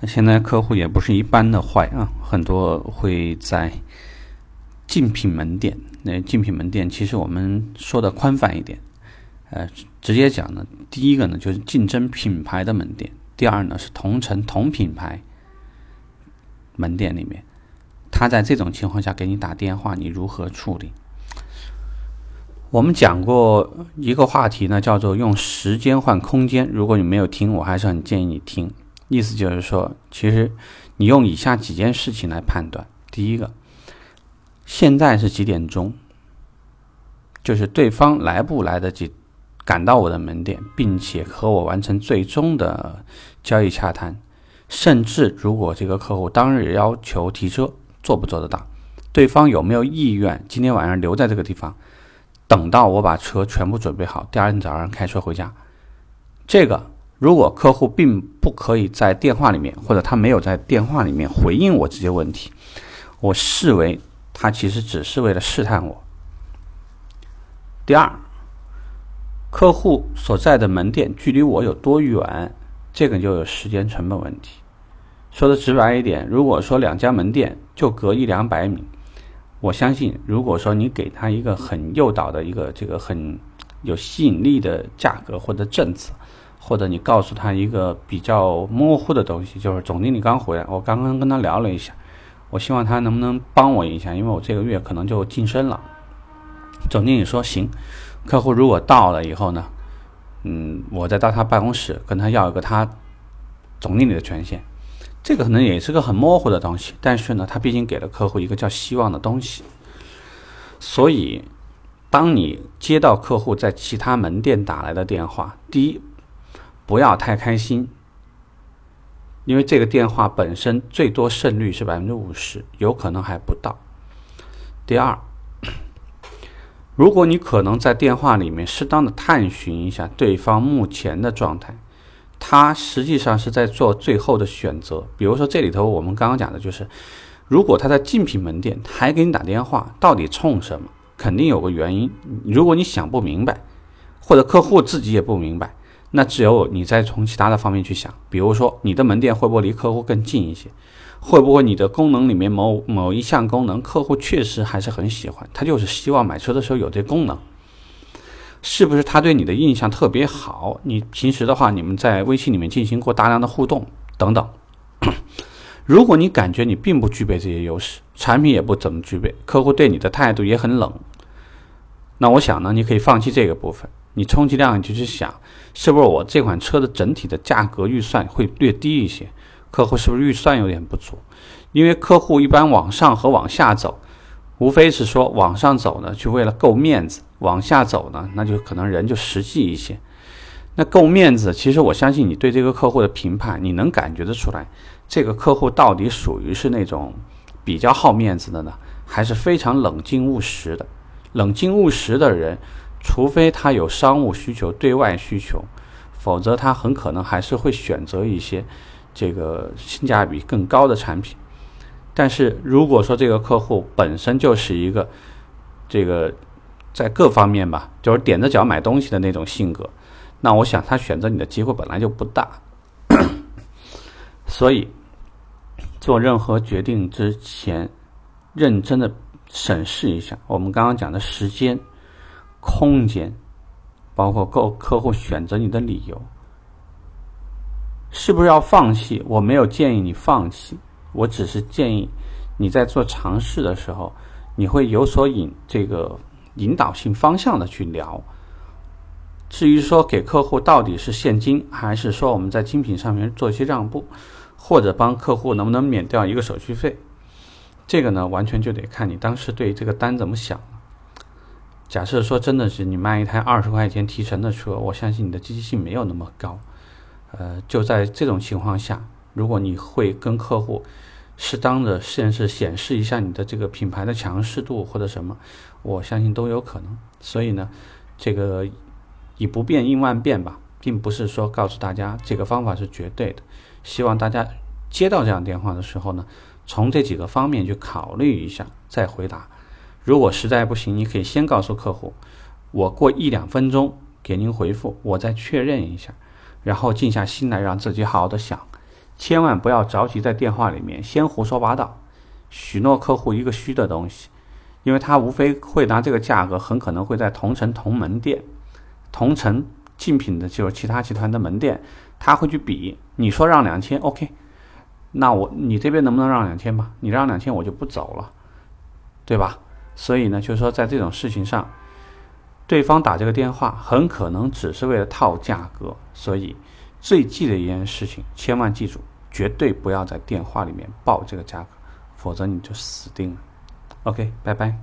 那现在客户也不是一般的坏啊，很多会在竞品门店。那竞品门店其实我们说的宽泛一点，呃，直接讲呢，第一个呢就是竞争品牌的门店，第二呢是同城同品牌门店里面，他在这种情况下给你打电话，你如何处理？我们讲过一个话题呢，叫做用时间换空间。如果你没有听，我还是很建议你听。意思就是说，其实你用以下几件事情来判断：第一个，现在是几点钟？就是对方来不来得及赶到我的门店，并且和我完成最终的交易洽谈。甚至如果这个客户当日要求提车，做不做得到？对方有没有意愿今天晚上留在这个地方，等到我把车全部准备好，第二天早上开车回家？这个。如果客户并不可以在电话里面，或者他没有在电话里面回应我这些问题，我视为他其实只是为了试探我。第二，客户所在的门店距离我有多远，这个就有时间成本问题。说的直白一点，如果说两家门店就隔一两百米，我相信，如果说你给他一个很诱导的一个这个很有吸引力的价格或者政策。或者你告诉他一个比较模糊的东西，就是总经理刚回来，我刚刚跟他聊了一下，我希望他能不能帮我一下，因为我这个月可能就晋升了。总经理说行，客户如果到了以后呢，嗯，我再到他办公室跟他要一个他总经理的权限，这个可能也是个很模糊的东西，但是呢，他毕竟给了客户一个叫希望的东西，所以当你接到客户在其他门店打来的电话，第一。不要太开心，因为这个电话本身最多胜率是百分之五十，有可能还不到。第二，如果你可能在电话里面适当的探寻一下对方目前的状态，他实际上是在做最后的选择。比如说这里头我们刚刚讲的就是，如果他在竞品门店还给你打电话，到底冲什么？肯定有个原因。如果你想不明白，或者客户自己也不明白。那只有你再从其他的方面去想，比如说你的门店会不会离客户更近一些？会不会你的功能里面某某一项功能客户确实还是很喜欢，他就是希望买车的时候有这功能？是不是他对你的印象特别好？你平时的话，你们在微信里面进行过大量的互动等等。如果你感觉你并不具备这些优势，产品也不怎么具备，客户对你的态度也很冷，那我想呢，你可以放弃这个部分。你充其量你就去想，是不是我这款车的整体的价格预算会略低一些？客户是不是预算有点不足？因为客户一般往上和往下走，无非是说往上走呢，就为了够面子；往下走呢，那就可能人就实际一些。那够面子，其实我相信你对这个客户的评判，你能感觉得出来，这个客户到底属于是那种比较好面子的呢，还是非常冷静务实的？冷静务实的人。除非他有商务需求、对外需求，否则他很可能还是会选择一些这个性价比更高的产品。但是如果说这个客户本身就是一个这个在各方面吧，就是踮着脚买东西的那种性格，那我想他选择你的机会本来就不大。所以做任何决定之前，认真的审视一下我们刚刚讲的时间。空间，包括够客户选择你的理由，是不是要放弃？我没有建议你放弃，我只是建议你在做尝试的时候，你会有所引这个引导性方向的去聊。至于说给客户到底是现金，还是说我们在精品上面做一些让步，或者帮客户能不能免掉一个手续费，这个呢，完全就得看你当时对这个单怎么想。假设说真的是你卖一台二十块钱提成的车，我相信你的积极性没有那么高。呃，就在这种情况下，如果你会跟客户适当的甚至显示一下你的这个品牌的强势度或者什么，我相信都有可能。所以呢，这个以不变应万变吧，并不是说告诉大家这个方法是绝对的。希望大家接到这样电话的时候呢，从这几个方面去考虑一下再回答。如果实在不行，你可以先告诉客户，我过一两分钟给您回复，我再确认一下，然后静下心来让自己好好的想，千万不要着急在电话里面先胡说八道，许诺客户一个虚的东西，因为他无非会拿这个价格，很可能会在同城同门店、同城竞品的就是其他集团的门店，他会去比。你说让两千，OK，那我你这边能不能让两千吧？你让两千我就不走了，对吧？所以呢，就是说在这种事情上，对方打这个电话很可能只是为了套价格，所以。最忌的一件事情，千万记住，绝对不要在电话里面报这个价格，否则你就死定了。OK，拜拜。